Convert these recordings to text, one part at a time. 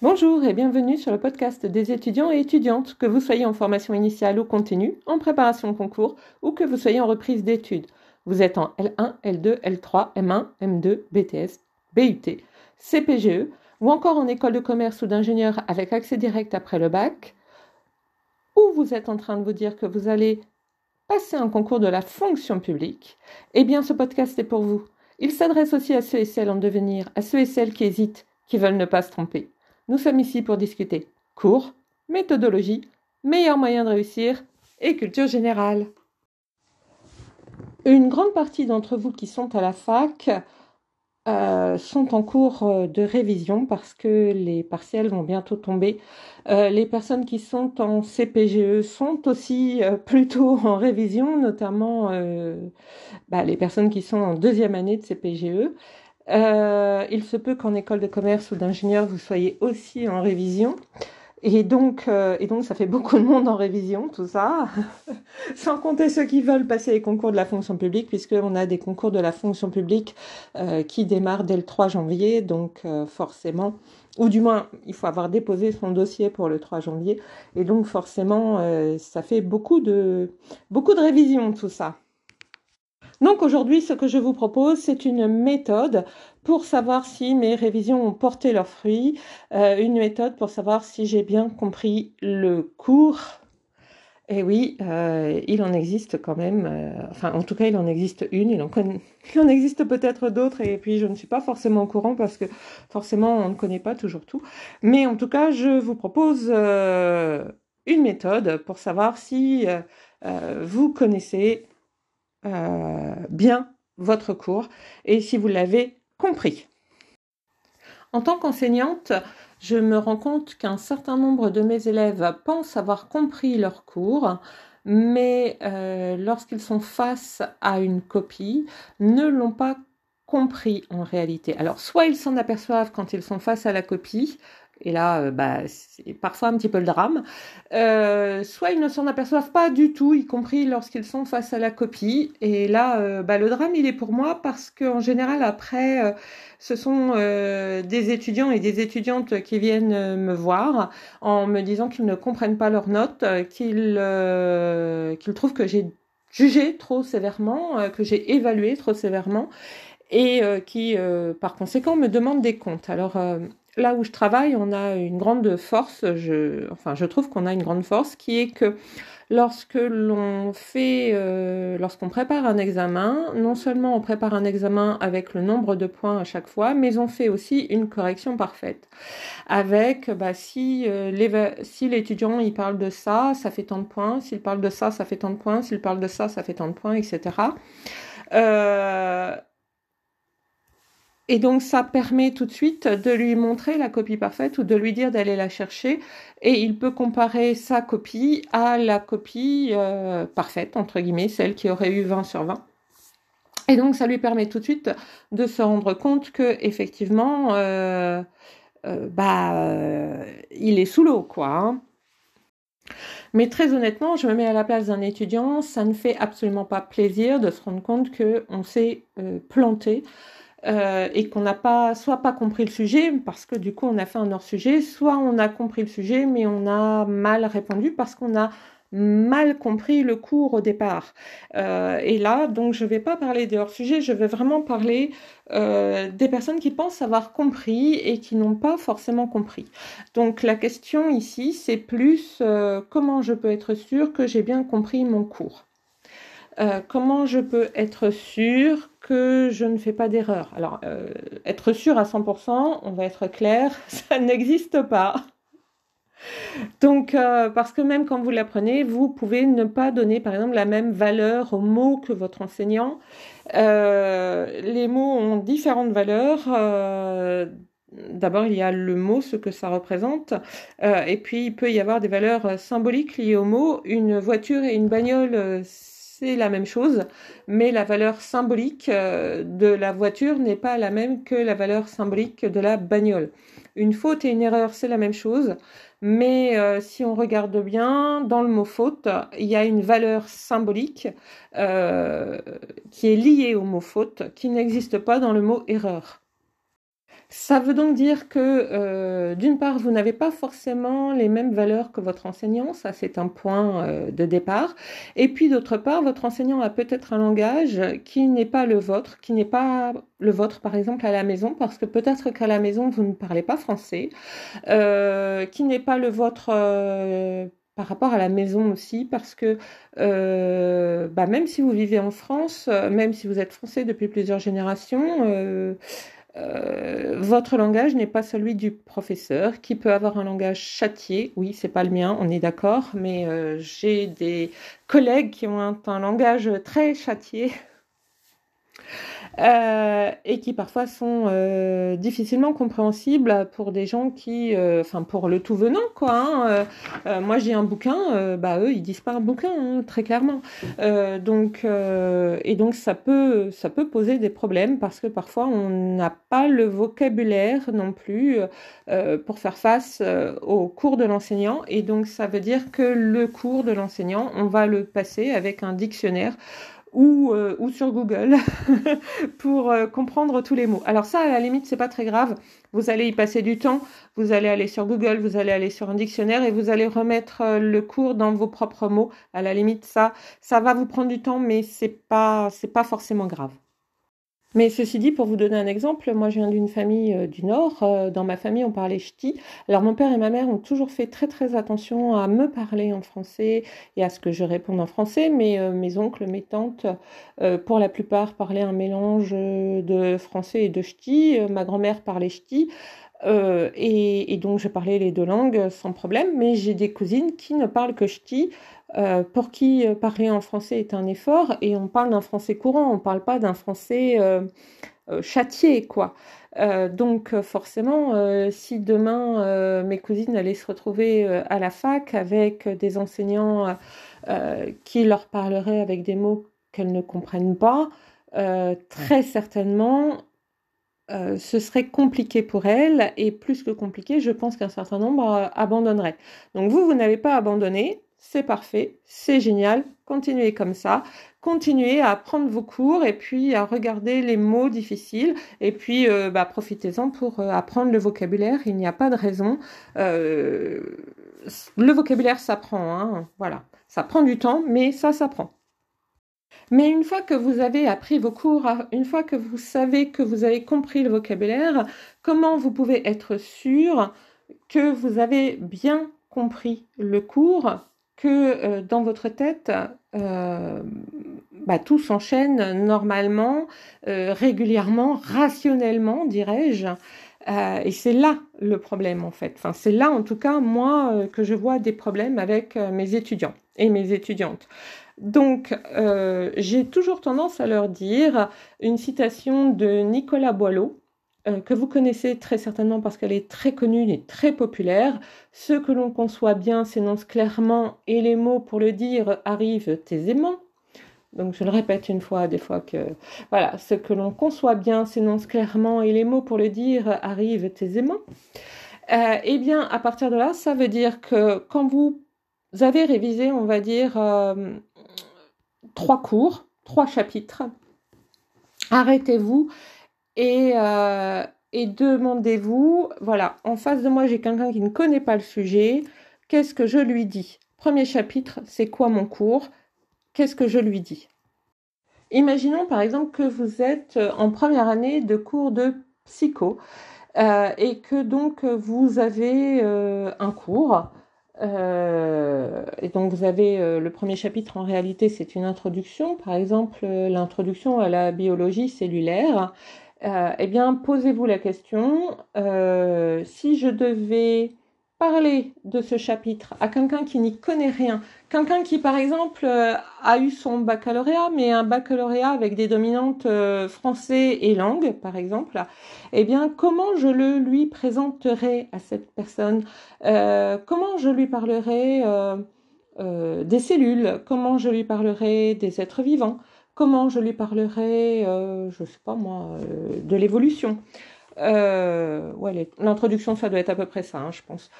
Bonjour et bienvenue sur le podcast des étudiants et étudiantes, que vous soyez en formation initiale ou continue, en préparation concours ou que vous soyez en reprise d'études. Vous êtes en L1, L2, L3, M1, M2, BTS, BUT, CPGE ou encore en école de commerce ou d'ingénieur avec accès direct après le bac, ou vous êtes en train de vous dire que vous allez passer un concours de la fonction publique, eh bien ce podcast est pour vous. Il s'adresse aussi à ceux et celles en devenir, à ceux et celles qui hésitent, qui veulent ne pas se tromper. Nous sommes ici pour discuter cours, méthodologie, meilleurs moyens de réussir et culture générale. Une grande partie d'entre vous qui sont à la fac euh, sont en cours euh, de révision parce que les partiels vont bientôt tomber. Euh, les personnes qui sont en CPGE sont aussi plutôt en révision, notamment bah, les personnes qui sont en deuxième année de CPGE. Euh, il se peut qu'en école de commerce ou d'ingénieur, vous soyez aussi en révision. Et donc, euh, et donc, ça fait beaucoup de monde en révision, tout ça. Sans compter ceux qui veulent passer les concours de la fonction publique, puisqu'on a des concours de la fonction publique euh, qui démarrent dès le 3 janvier. Donc, forcément, ou du moins, il faut avoir déposé son dossier pour le 3 janvier. Et donc, forcément, ça fait beaucoup de, beaucoup de révision, tout ça. Donc aujourd'hui, ce que je vous propose, c'est une méthode pour savoir si mes révisions ont porté leurs fruits, euh, une méthode pour savoir si j'ai bien compris le cours. Et oui, euh, il en existe quand même, euh, enfin en tout cas il en existe une, il en, il en existe peut-être d'autres et puis je ne suis pas forcément au courant parce que forcément on ne connaît pas toujours tout. Mais en tout cas je vous propose une méthode pour savoir si vous connaissez euh, bien votre cours et si vous l'avez compris. En tant qu'enseignante, je me rends compte qu'un certain nombre de mes élèves pensent avoir compris leur cours, mais euh, lorsqu'ils sont face à une copie, ne l'ont pas compris en réalité. Alors soit ils s'en aperçoivent quand ils sont face à la copie, et là, euh, bah, c'est parfois un petit peu le drame. Euh, soit ils ne s'en aperçoivent pas du tout, y compris lorsqu'ils sont face à la copie. Et là, euh, bah, le drame, il est pour moi parce qu'en général, après, ce sont des étudiants et des étudiantes qui viennent me voir en me disant qu'ils ne comprennent pas leurs notes, qu'ils trouvent que j'ai jugé trop sévèrement, que j'ai évalué trop sévèrement et qui, par conséquent, me demandent des comptes. Alors, là où je travaille, on a une grande force, je, enfin je trouve qu'on a une grande force qui est que lorsque l'on fait, euh, lorsqu'on prépare un examen, non seulement on prépare un examen avec le nombre de points à chaque fois, mais on fait aussi une correction parfaite. Avec, bah, si euh, si l'étudiant il parle de ça, ça fait tant de points. S'il parle de ça, ça fait tant de points. S'il parle de ça, ça fait tant de points, etc. Euh, et donc ça permet tout de suite de lui montrer la copie parfaite ou de lui dire d'aller la chercher et il peut comparer sa copie à la copie euh, parfaite, entre guillemets, celle qui aurait eu 20 sur 20. Et donc ça lui permet tout de suite de se rendre compte que effectivement, euh, euh, bah, il est sous l'eau, quoi. Hein. Mais très honnêtement, je me mets à la place d'un étudiant, ça ne fait absolument pas plaisir de se rendre compte qu'on s'est planté euh, et qu'on n'a pas soit pas compris le sujet parce que du coup on a fait un hors sujet, soit on a compris le sujet mais on a mal répondu parce qu'on a mal compris le cours au départ. Euh, et là, donc, je ne vais pas parler des hors-sujets, je vais vraiment parler euh, des personnes qui pensent avoir compris et qui n'ont pas forcément compris. Donc, la question ici, c'est plus comment je peux être sûr que j'ai bien compris mon cours? Comment je peux être sûr je ne fais pas d'erreur Alors, euh, être sûr à 100%, on va être clair, ça n'existe pas. Donc, euh, parce que même quand vous l'apprenez, vous pouvez ne pas donner, par exemple, la même valeur aux mots que votre enseignant. les mots ont différentes valeurs. D'abord, il y a le mot, ce que ça représente, et puis il peut y avoir des valeurs symboliques liées au mot. Une voiture et une bagnole, c'est la même chose, mais la valeur symbolique euh, de la voiture n'est pas la même que la valeur symbolique de la bagnole. Une faute et une erreur, c'est la même chose, mais euh, si on regarde bien, dans le mot faute, il y a une valeur symbolique euh, qui est liée au mot faute, qui n'existe pas dans le mot erreur. Ça veut donc dire que, euh, d'une part, vous n'avez pas forcément les mêmes valeurs que votre enseignant, ça c'est un point euh, de départ. Et puis d'autre part, votre enseignant a peut-être un langage qui n'est pas le vôtre, qui n'est pas le vôtre par exemple à la maison, parce que peut-être qu'à la maison vous ne parlez pas français, euh, qui n'est pas le vôtre par rapport à la maison aussi, parce que bah, même si vous vivez en France, même si vous êtes français depuis plusieurs générations, votre langage n'est pas celui du professeur, qui peut avoir un langage châtié. Oui, c'est pas le mien, on est d'accord, mais euh, j'ai des collègues qui ont un langage très châtié. Euh, et qui parfois sont euh, difficilement compréhensibles pour des gens qui, euh, enfin pour le tout venant quoi. Hein, moi j'ai un bouquin, bah eux ils disent pas un bouquin hein, très clairement. donc et donc ça peut ça peut poser des problèmes parce que parfois on n'a pas le vocabulaire non plus pour faire face au cours de l'enseignant et donc ça veut dire que le cours de l'enseignant on va le passer avec un dictionnaire ou, euh, ou sur Google pour euh, comprendre tous les mots. Alors ça, à la limite, c'est pas très grave. Vous allez y passer du temps. Vous allez aller sur Google, vous allez aller sur un dictionnaire et vous allez remettre euh, le cours dans vos propres mots. À la limite, ça, ça va vous prendre du temps, mais c'est pas, c'est pas forcément grave. Mais ceci dit, pour vous donner un exemple, moi je viens d'une famille euh, du Nord. Euh, dans ma famille, on parlait ch'ti. Alors mon père et ma mère ont toujours fait très très attention à me parler en français et à ce que je réponde en français. Mais euh, mes oncles, mes tantes, pour la plupart, parlaient un mélange de français et de ch'ti. ma grand-mère parlait ch'ti. Et, et, donc je parlais les deux langues sans problème. Mais j'ai des cousines qui ne parlent que ch'ti. Euh, pour qui euh, parler en français est un effort, et on parle d'un français courant, on ne parle pas d'un français euh, châtié, quoi. donc forcément, si demain mes cousines allaient se retrouver à la fac avec des enseignants qui leur parleraient avec des mots qu'elles ne comprennent pas, très certainement, ce serait compliqué pour elles, et plus que compliqué, je pense qu'un certain nombre abandonneraient. Donc vous, vous n'avez pas abandonné, c'est parfait, c'est génial, continuez comme ça, continuez à apprendre vos cours et puis à regarder les mots difficiles et puis euh, bah, profitez-en pour euh, apprendre le vocabulaire, il n'y a pas de raison. Euh, le vocabulaire s'apprend, hein, voilà, ça prend du temps, mais ça s'apprend. Mais une fois que vous avez appris vos cours, une fois que vous savez que vous avez compris le vocabulaire, comment vous pouvez être sûr que vous avez bien compris le cours que euh, dans votre tête, euh, bah, tout s'enchaîne normalement, euh, régulièrement, rationnellement, dirais-je. et c'est là le problème en fait. Enfin, c'est là en tout cas moi que je vois des problèmes avec mes étudiants et mes étudiantes. Donc, j'ai toujours tendance à leur dire une citation de Nicolas Boileau, euh, que vous connaissez très certainement parce qu'elle est très connue et très populaire. Ce que l'on conçoit bien s'énonce clairement et les mots pour le dire arrivent aisément. Donc je le répète une fois, des fois que voilà, ce que l'on conçoit bien s'énonce clairement et les mots pour le dire arrivent aisément. Euh, eh bien, à partir de là, ça veut dire que quand vous avez révisé, on va dire, euh, trois cours, trois chapitres, arrêtez-vous euh, et, demandez-vous, voilà, en face de moi, j'ai quelqu'un qui ne connaît pas le sujet. Qu'est-ce que je lui dis? Premier chapitre, c'est quoi mon cours? Qu'est-ce que je lui dis? Imaginons par exemple que vous êtes en première année de cours de psycho euh, et que donc vous avez euh, un cours. et donc vous avez le premier chapitre en réalité c'est une introduction, par exemple l'introduction à la biologie cellulaire. Euh, eh bien, posez-vous la question, euh, si je devais parler de ce chapitre à quelqu'un qui n'y connaît rien, quelqu'un qui, par exemple, euh, a eu son baccalauréat, mais un baccalauréat avec des dominantes français et langue, par exemple, eh bien, comment je le lui présenterai à cette personne? Comment je lui parlerai des cellules? Comment je lui parlerai des êtres vivants? Comment je lui parlerai, euh, je ne sais pas moi, euh, de l'évolution. Euh, ouais, l'introduction, ça doit être à peu près ça, hein, je pense.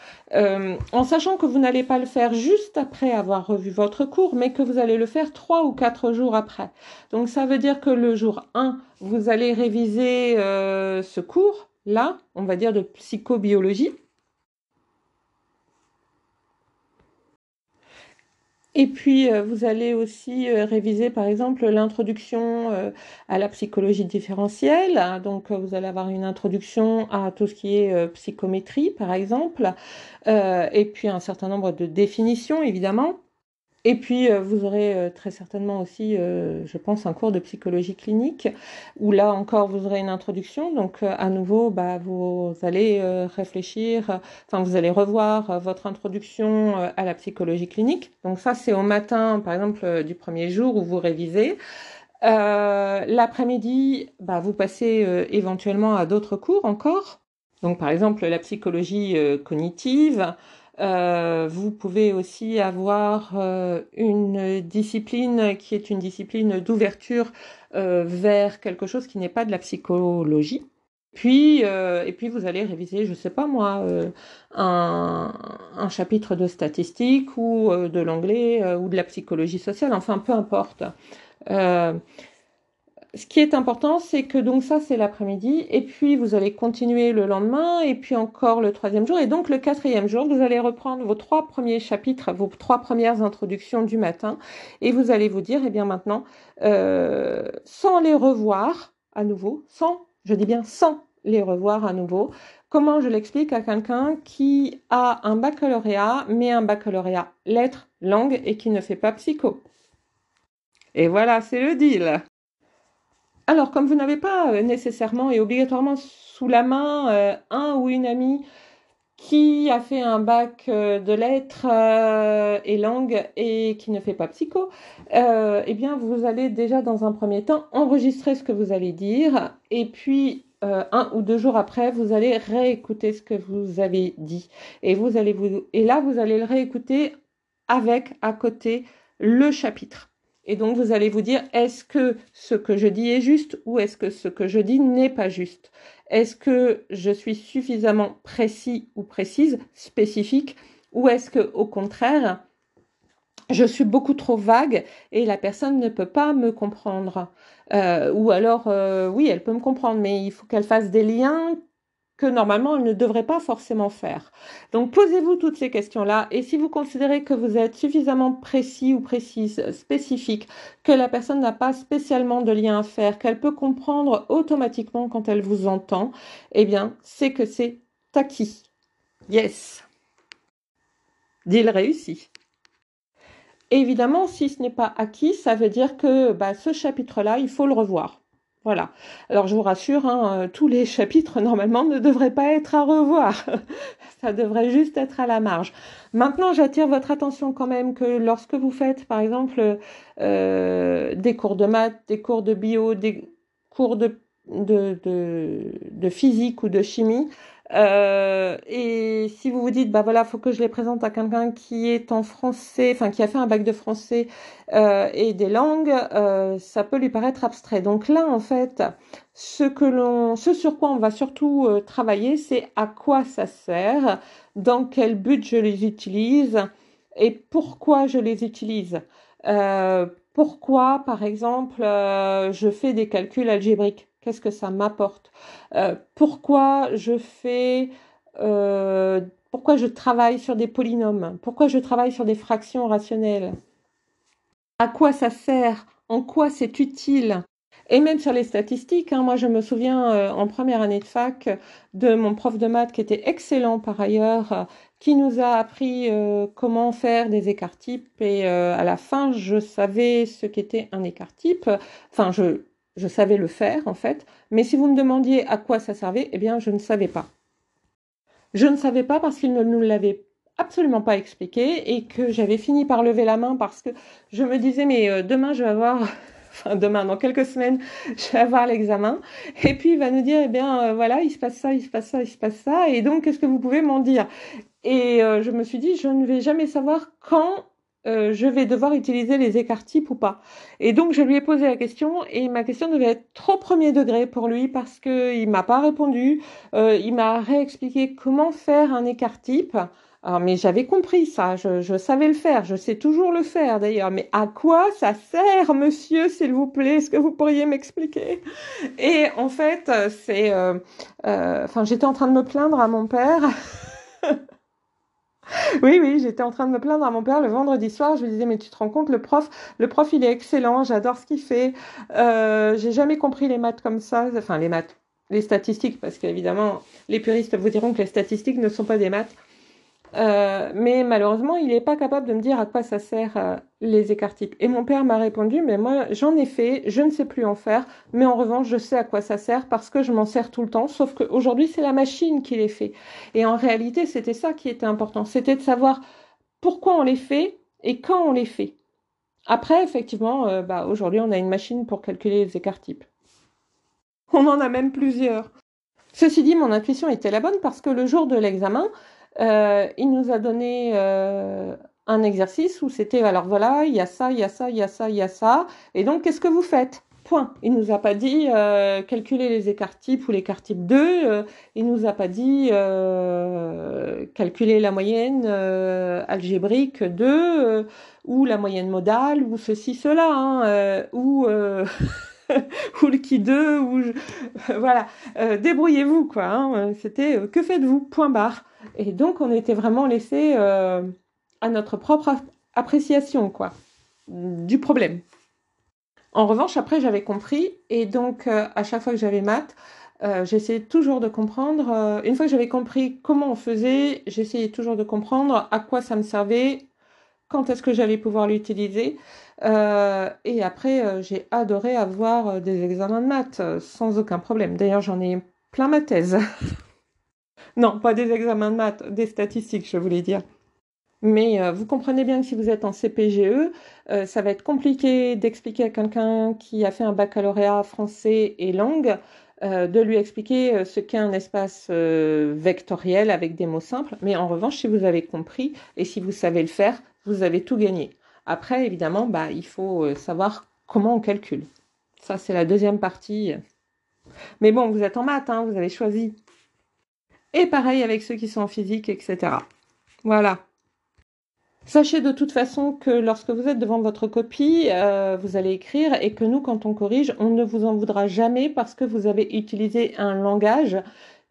en sachant que vous n'allez pas le faire juste après avoir revu votre cours, mais que vous allez le faire trois ou quatre jours après. Donc ça veut dire que le jour 1, vous allez réviser ce cours, là, on va dire de psychobiologie. Et puis, euh, vous allez aussi euh, réviser, par exemple, l'introduction euh, à la psychologie différentielle. Donc, vous allez avoir une introduction à tout ce qui est psychométrie, par exemple, et puis un certain nombre de définitions, évidemment. Et puis, euh, vous aurez euh, très certainement aussi, euh, je pense, un cours de psychologie clinique, où là encore, vous aurez une introduction. Donc, à nouveau, bah, vous allez réfléchir, enfin, vous allez revoir votre introduction à la psychologie clinique. Donc, ça, c'est au matin, par exemple, du premier jour où vous révisez. L'après-midi, bah, vous passez éventuellement à d'autres cours encore. Donc, par exemple, la psychologie cognitive, euh, vous pouvez aussi avoir euh, une discipline qui est une discipline d'ouverture euh, vers quelque chose qui n'est pas de la psychologie. Puis, et puis vous allez réviser, je sais pas moi, un, un, chapitre de statistique ou de l'anglais ou de la psychologie sociale, enfin peu importe ce qui est important, c'est que donc ça, c'est l'après-midi, et puis vous allez continuer le lendemain, et puis encore le troisième jour, et donc le quatrième jour, vous allez reprendre vos trois premiers chapitres, vos trois premières introductions du matin, et vous allez vous dire, eh bien maintenant, euh, sans les revoir à nouveau, sans, je dis bien sans les revoir à nouveau, comment je l'explique à quelqu'un qui a un baccalauréat, mais un baccalauréat lettres, langue, et qui ne fait pas psycho? Et voilà, c'est le deal. Alors, comme vous n'avez pas euh, nécessairement et obligatoirement sous la main euh, un ou une amie qui a fait un bac euh, de lettres et langues et qui ne fait pas psycho, eh bien, vous allez déjà dans un premier temps enregistrer ce que vous allez dire et puis un ou deux jours après, vous allez réécouter ce que vous avez dit et là vous allez le réécouter avec à côté le chapitre. Et donc, vous allez vous dire, est-ce que ce que je dis est juste ou est-ce que ce que je dis n'est pas juste? Est-ce que je suis suffisamment précis ou précise, spécifique, ou est-ce que, au contraire, je suis beaucoup trop vague et la personne ne peut pas me comprendre? Euh, ou alors, euh, oui, elle peut me comprendre, mais il faut qu'elle fasse des liens que normalement elle ne devrait pas forcément faire. Donc posez-vous toutes ces questions-là et si vous considérez que vous êtes suffisamment précis ou précise, spécifique, que la personne n'a pas spécialement de lien à faire, qu'elle peut comprendre automatiquement quand elle vous entend, eh bien c'est que c'est acquis. Yes. Deal réussi. Évidemment, si ce n'est pas acquis, ça veut dire que bah, ce chapitre-là, il faut le revoir. Voilà. Alors je vous rassure, hein, euh, tous les chapitres normalement ne devraient pas être à revoir. Ça devrait juste être à la marge. Maintenant, j'attire votre attention quand même que lorsque vous faites, par exemple, euh, des cours de maths, des cours de bio, des cours de, de, de physique ou de chimie, euh, et si vous vous dites, bah voilà, faut que je les présente à quelqu'un qui est en français, enfin qui a fait un bac de français euh, et des langues, euh, ça peut lui paraître abstrait. Donc là, en fait, ce que l'on, ce sur quoi on va surtout travailler, c'est à quoi ça sert, dans quel but je les utilise et pourquoi je les utilise. Pourquoi, par exemple, je fais des calculs algébriques? Qu'est-ce que ça m'apporte? Euh, Pourquoi je fais euh, pourquoi je travaille sur des polynômes? Pourquoi je travaille sur des fractions rationnelles? À quoi ça sert? En quoi c'est utile? Et même sur les statistiques, hein, moi je me souviens euh, en première année de fac de mon prof de maths qui était excellent par ailleurs, qui nous a appris comment faire des écarts types et à la fin je savais ce qu'était un écart type. Enfin je je savais le faire en fait, mais si vous me demandiez à quoi ça servait, eh bien je ne savais pas. Je ne savais pas parce qu'il ne nous l'avait absolument pas expliqué et que j'avais fini par lever la main parce que je me disais mais euh, demain je vais avoir enfin demain dans quelques semaines je vais avoir l'examen. Et puis il va nous dire eh bien euh, voilà il se passe ça il se passe ça il se passe ça. Et donc qu'est-ce que vous pouvez m'en dire? Et euh, je me suis dit je ne vais jamais savoir quand euh, je vais devoir utiliser les écarts types ou pas. Et donc je lui ai posé la question et ma question devait être trop premier degré pour lui parce que il m'a pas répondu. Euh, il m'a réexpliqué comment faire un écart type. Alors, mais j'avais compris ça, je, je, savais le faire, je sais toujours le faire d'ailleurs. Mais à quoi ça sert, monsieur, s'il vous plaît? Est-ce que vous pourriez m'expliquer? Et en fait, c'est, euh, euh, enfin, j'étais en train de me plaindre à mon père. Oui, oui, j'étais en train de me plaindre à mon père le vendredi soir. Je lui disais, mais tu te rends compte, le prof, le prof, il est excellent, j'adore ce qu'il fait. Euh, j'ai jamais compris les maths comme ça, enfin les maths, les statistiques, parce qu'évidemment, les puristes vous diront que les statistiques ne sont pas des maths. Euh, mais malheureusement, il n'est pas capable de me dire à quoi ça sert euh, les écarts types. Et mon père m'a répondu, mais moi, j'en ai fait, je ne sais plus en faire, mais en revanche, je sais à quoi ça sert parce que je m'en sers tout le temps, sauf qu'aujourd'hui, c'est la machine qui les fait. Et en réalité, c'était ça qui était important, c'était de savoir pourquoi on les fait et quand on les fait. Après, effectivement, euh, bah, aujourd'hui, on a une machine pour calculer les écarts types. On en a même plusieurs. Ceci dit, mon intuition était la bonne parce que le jour de l'examen, euh, il nous a donné euh, un exercice où c'était alors voilà, il y a ça, il y a ça, il y a ça, il y a ça. Et donc, qu'est-ce que vous faites? Point. Il nous a pas dit euh, calculer les écarts types ou l'écart type 2. Euh, il nous a pas dit euh, calculer la moyenne euh, algébrique 2 ou la moyenne modale ou ceci, cela. Hein, ou ou le qui 2 ou voilà débrouillez-vous quoi hein. c'était que faites-vous point barre et donc, on était vraiment laissé euh, à notre propre appréciation, quoi, du problème. En revanche, après, j'avais compris, et donc, euh, à chaque fois que j'avais maths, euh, j'essayais toujours de comprendre. Euh, une fois que j'avais compris comment on faisait, j'essayais toujours de comprendre à quoi ça me servait, quand est-ce que j'allais pouvoir l'utiliser. Euh, et après, j'ai adoré avoir des examens de maths sans aucun problème. D'ailleurs, j'en ai plein ma thèse. Non, pas des examens de maths, des statistiques, je voulais dire. Mais euh, vous comprenez bien que si vous êtes en CPGE, euh, ça va être compliqué d'expliquer à quelqu'un qui a fait un baccalauréat français et langue, euh, de lui expliquer euh, ce qu'est un espace euh, vectoriel avec des mots simples. Mais en revanche, si vous avez compris et si vous savez le faire, vous avez tout gagné. Après, évidemment, bah, il faut savoir comment on calcule. Ça, c'est la deuxième partie. Mais bon, vous êtes en maths, hein, vous avez choisi. Et pareil avec ceux qui sont en physique, etc. Voilà. Sachez de toute façon que lorsque vous êtes devant votre copie, euh, vous allez écrire et que nous, quand on corrige, on ne vous en voudra jamais parce que vous avez utilisé un langage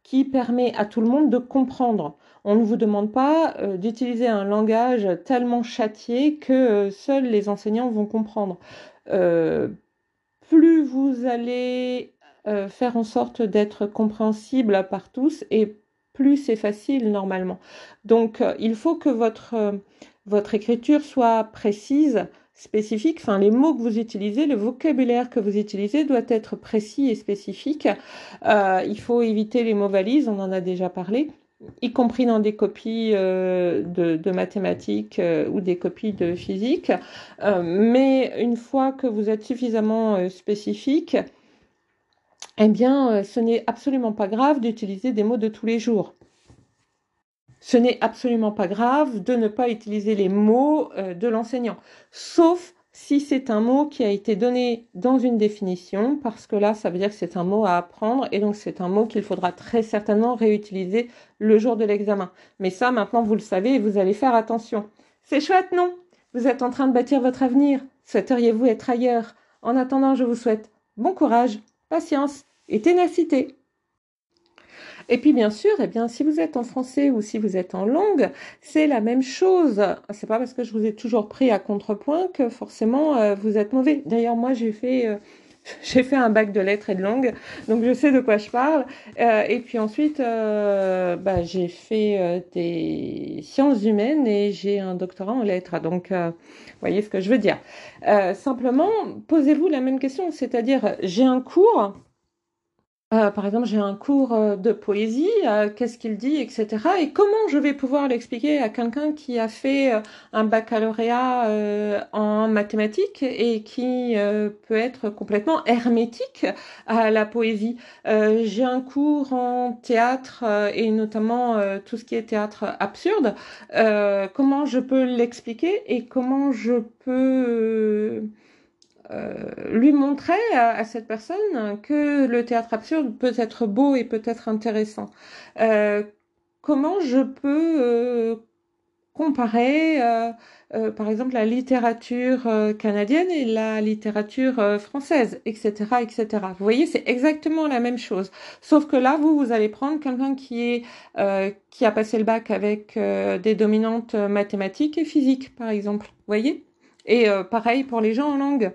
qui permet à tout le monde de comprendre. On ne vous demande pas euh, d'utiliser un langage tellement châtié que euh, seuls les enseignants vont comprendre. Euh, plus vous allez faire en sorte d'être compréhensible par tous et plus c'est facile normalement. Donc il faut que votre, écriture soit précise, spécifique, enfin les mots que vous utilisez, le vocabulaire que vous utilisez doit être précis et spécifique. Il faut éviter les mots valises, on en a déjà parlé y compris dans des copies euh, de, mathématiques euh, ou des copies de physique. Euh, mais une fois que vous êtes suffisamment spécifique, eh bien, ce n'est absolument pas grave d'utiliser des mots de tous les jours. Ce n'est absolument pas grave de ne pas utiliser les mots de l'enseignant, sauf si c'est un mot qui a été donné dans une définition, parce que là, ça veut dire que c'est un mot à apprendre, et donc c'est un mot qu'il faudra très certainement réutiliser le jour de l'examen. Mais ça, maintenant, vous le savez et vous allez faire attention. C'est chouette, non? Vous êtes en train de bâtir votre avenir. Souhaiteriez-vous être ailleurs? En attendant, je vous souhaite bon courage, patience et ténacité. Et puis bien sûr, eh bien si vous êtes en français ou si vous êtes en langue, c'est la même chose. C'est pas parce que je vous ai toujours pris à contrepoint que forcément euh, vous êtes mauvais. D'ailleurs, moi j'ai fait euh, j'ai fait un bac de lettres et de langue, donc je sais de quoi je parle. Euh, et puis ensuite, euh, bah, j'ai fait des sciences humaines et j'ai un doctorat en lettres. Donc, vous voyez ce que je veux dire. simplement, posez-vous la même question, c'est-à-dire, j'ai un cours Euh, par exemple, j'ai un cours euh, de poésie, euh, qu'est-ce qu'il dit, etc. Et comment je vais pouvoir l'expliquer à quelqu'un qui a fait un baccalauréat en mathématiques et qui peut être complètement hermétique à la poésie? j'ai un cours en théâtre et notamment tout ce qui est théâtre absurde. comment je peux l'expliquer et comment je peux euh, lui montrer à, cette personne que le théâtre absurde peut être beau et peut être intéressant. Euh, comment je peux euh, comparer, par exemple, la littérature canadienne et la littérature française, etc., etc. Vous voyez, c'est exactement la même chose. Sauf que là, vous, vous allez prendre quelqu'un qui est qui a passé le bac avec des dominantes mathématiques et physiques, par exemple. Vous voyez? Et pareil pour les gens en langue.